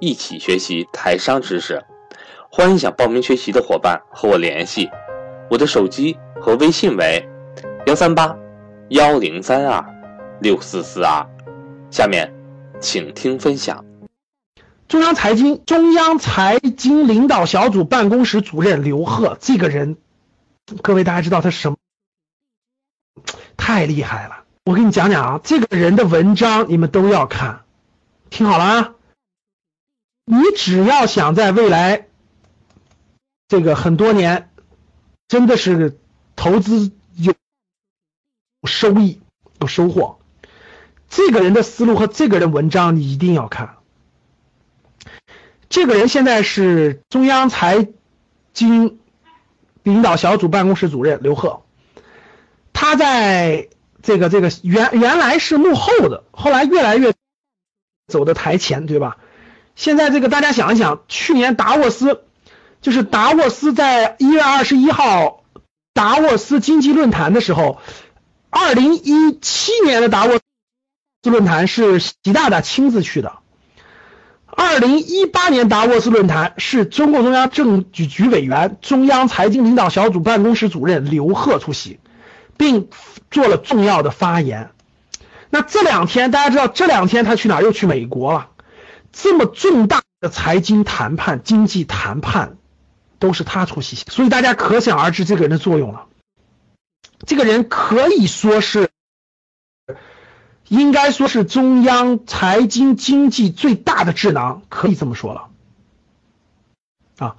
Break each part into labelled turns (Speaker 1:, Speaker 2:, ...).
Speaker 1: 一起学习台商知识。欢迎想报名学习的伙伴和我联系，我的手机和微信为幺三八。幺零三二六四四二，下面请听分享。
Speaker 2: 中央财经中央财经领导小组办公室主任刘鹤这个人，各位大家知道他什么？太厉害了！我给你讲讲啊，这个人的文章你们都要看，听好了啊！你只要想在未来这个很多年，真的是投资有。收益有收获，这个人的思路和这个人文章你一定要看。这个人现在是中央财经领导小组办公室主任刘鹤，他在这个这个原原来是幕后的，后来越来越走的台前，对吧？现在这个大家想一想，去年达沃斯就是达沃斯在一月二十一号达沃斯经济论坛的时候。二零一七年的达沃斯论坛是习大大亲自去的，二零一八年达沃斯论坛是中共中央政治局委员、中央财经领导小组办公室主任刘鹤出席，并做了重要的发言。那这两天大家知道，这两天他去哪儿？又去美国了。这么重大的财经谈判、经济谈判，都是他出席，所以大家可想而知这个人的作用了。这个人可以说是，应该说是中央财经经济最大的智囊，可以这么说了，啊，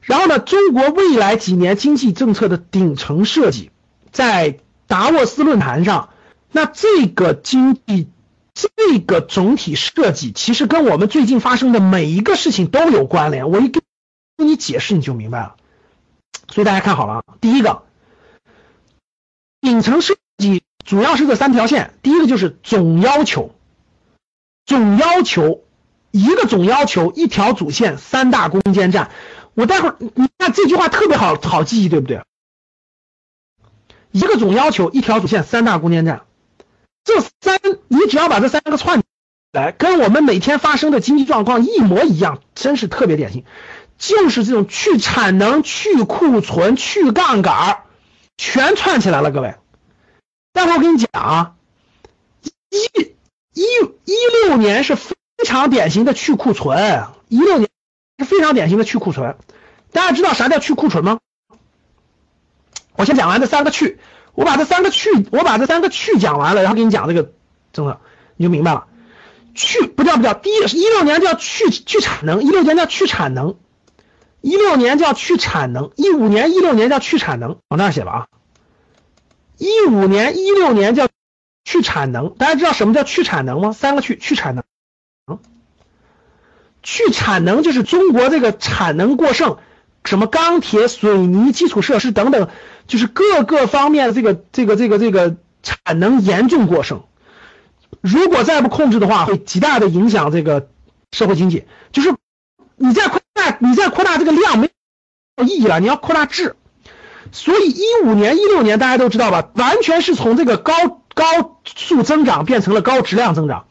Speaker 2: 然后呢，中国未来几年经济政策的顶层设计，在达沃斯论坛上，那这个经济这个总体设计，其实跟我们最近发生的每一个事情都有关联。我一跟你解释，你就明白了。所以大家看好了啊，第一个。顶层设计主要是这三条线，第一个就是总要求，总要求一个总要求一条主线三大攻坚战。我待会儿你看这句话特别好好记忆，对不对？一个总要求一条主线三大攻坚战，这三你只要把这三个串来，跟我们每天发生的经济状况一模一样，真是特别典型，就是这种去产能、去库存、去杠杆儿。全串起来了，各位。待会我跟你讲啊，一一一六年是非常典型的去库存，一六年是非常典型的去库存。大家知道啥叫去库存吗？我先讲完这三个去，我把这三个去，我把这三个去讲完了，然后给你讲这个真的，你就明白了。去不叫不叫，第一一六年叫去去产能，一六年叫去产能。一六年叫去产能，一五年、一六年叫去产能，往那写吧啊。一五年、一六年叫去产能，大家知道什么叫去产能吗？三个去去产能，去产能就是中国这个产能过剩，什么钢铁、水泥、基础设施等等，就是各个方面的这个这个这个这个产能严重过剩，如果再不控制的话，会极大的影响这个社会经济，就是你再扩大，你再扩大这个量没有意义了，你要扩大质。所以一五年、一六年大家都知道吧，完全是从这个高高速增长变成了高质量增长。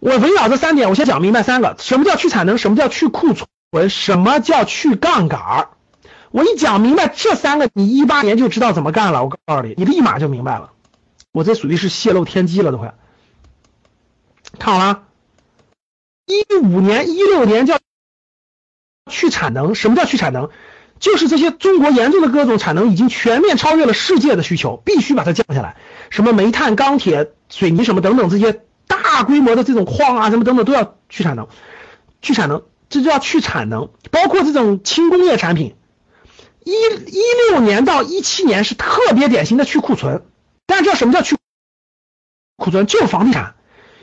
Speaker 2: 我围绕这三点，我先讲明白三个：什么叫去产能？什么叫去库存？什么叫去杠杆？我一讲明白这三个，你一八年就知道怎么干了。我告诉你，你立马就明白了。我这属于是泄露天机了，都快。看好了，一五年、一六年叫去产能。什么叫去产能？就是这些中国严重的各种产能已经全面超越了世界的需求，必须把它降下来。什么煤炭、钢铁、水泥什么等等这些大规模的这种矿啊，什么等等都要去产能，去产能，这就要去产能。包括这种轻工业产品，一一六年到一七年是特别典型的去库存。大家知道什么叫去库存？就是房地产，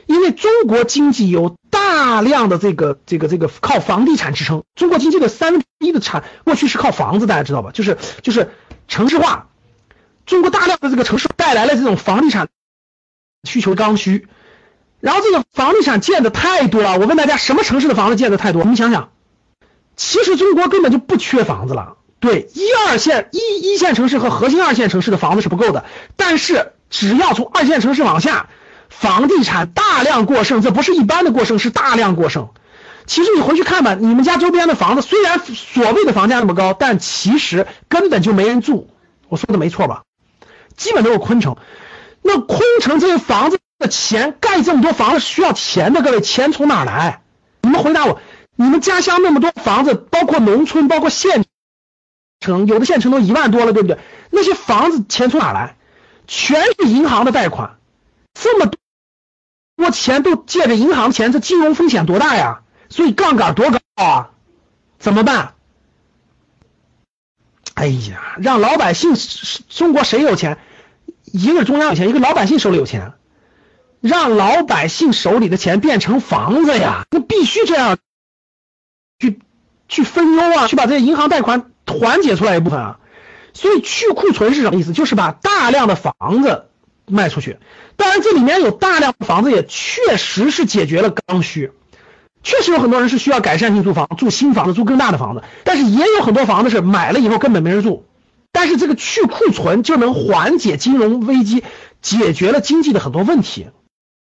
Speaker 2: 因为中国经济有大。量的这个这个这个靠房地产支撑，中国经济的三分之一的产过去是靠房子，大家知道吧？就是就是城市化，中国大量的这个城市带来了这种房地产需求刚需，然后这个房地产建的太多了。我问大家，什么城市的房子建的太多？你想想，其实中国根本就不缺房子了。对，一二线一一线城市和核心二线城市的房子是不够的，但是只要从二线城市往下。房地产大量过剩，这不是一般的过剩，是大量过剩。其实你回去看吧，你们家周边的房子虽然所谓的房价那么高，但其实根本就没人住。我说的没错吧？基本都是空城。那空城这些房子的钱，盖这么多房子需要钱的，各位，钱从哪来？你们回答我，你们家乡那么多房子，包括农村，包括县城，有的县城都一万多了，对不对？那些房子钱从哪来？全是银行的贷款，这么多。多钱都借着银行钱，这金融风险多大呀？所以杠杆多高啊？怎么办？哎呀，让老百姓，中国谁有钱？一个中央有钱，一个老百姓手里有钱，让老百姓手里的钱变成房子呀？那必须这样，去去分忧啊，去把这些银行贷款缓解出来一部分啊。所以去库存是什么意思？就是把大量的房子。卖出去，当然这里面有大量房子，也确实是解决了刚需，确实有很多人是需要改善性住房，住新房子，住更大的房子，但是也有很多房子是买了以后根本没人住，但是这个去库存就能缓解金融危机，解决了经济的很多问题。